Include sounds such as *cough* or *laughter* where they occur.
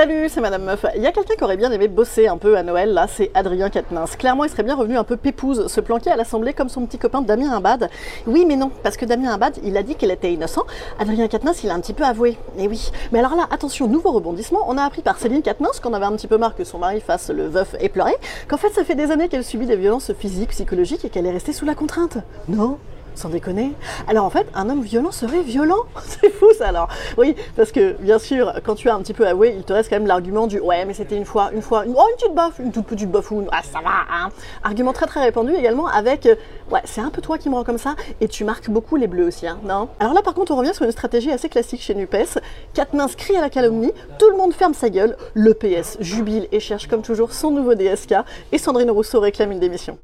Salut, c'est Madame Meuf. Il y a quelqu'un qui aurait bien aimé bosser un peu à Noël, là, c'est Adrien Quatennens. Clairement, il serait bien revenu un peu pépouze, se planquer à l'Assemblée comme son petit copain Damien Imbad. Oui, mais non, parce que Damien Imbad, il a dit qu'il était innocent. Adrien Quatennens, il a un petit peu avoué. Et oui. Mais alors là, attention, nouveau rebondissement. On a appris par Céline Quatennens qu'on avait un petit peu marre que son mari fasse le veuf et pleurer, qu'en fait, ça fait des années qu'elle subit des violences physiques, psychologiques et qu'elle est restée sous la contrainte. Non? Sans déconner. Alors en fait, un homme violent serait violent. *laughs* C'est fou ça alors. Oui, parce que bien sûr, quand tu as un petit peu avoué, il te reste quand même l'argument du ouais, mais c'était une fois, une fois, une, oh, une petite baffe, une toute petite baffoune. Ah, ça va, hein. Argument très très répandu également avec euh, ouais, c'est un peu toi qui me rends comme ça et tu marques beaucoup les bleus aussi, hein, non? Alors là par contre, on revient sur une stratégie assez classique chez Nupes. Katnins crie à la calomnie, tout le monde ferme sa gueule, le PS jubile et cherche comme toujours son nouveau DSK et Sandrine Rousseau réclame une démission.